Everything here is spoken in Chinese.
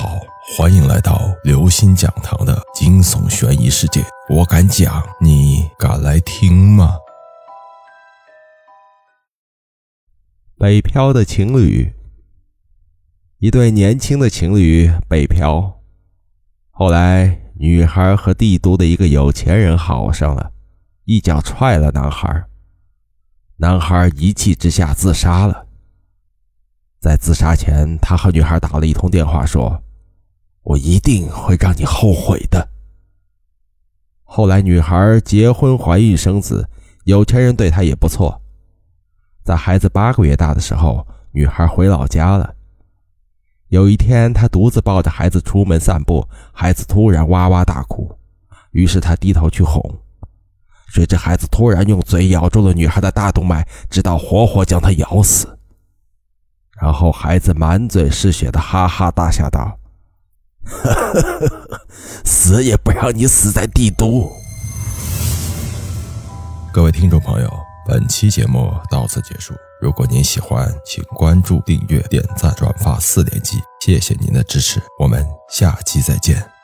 好欢迎来到刘星讲堂的惊悚悬疑世界。我敢讲，你敢来听吗？北漂的情侣，一对年轻的情侣北漂，后来女孩和帝都的一个有钱人好上了，一脚踹了男孩，男孩一气之下自杀了。在自杀前，他和女孩打了一通电话，说。我一定会让你后悔的。后来，女孩结婚、怀孕、生子，有钱人对她也不错。在孩子八个月大的时候，女孩回老家了。有一天，她独自抱着孩子出门散步，孩子突然哇哇大哭，于是她低头去哄，谁知孩子突然用嘴咬住了女孩的大动脉，直到活活将她咬死。然后，孩子满嘴是血的哈哈大笑道。死也不让你死在帝都！各位听众朋友，本期节目到此结束。如果您喜欢，请关注、订阅、点赞、转发四连击，谢谢您的支持。我们下期再见。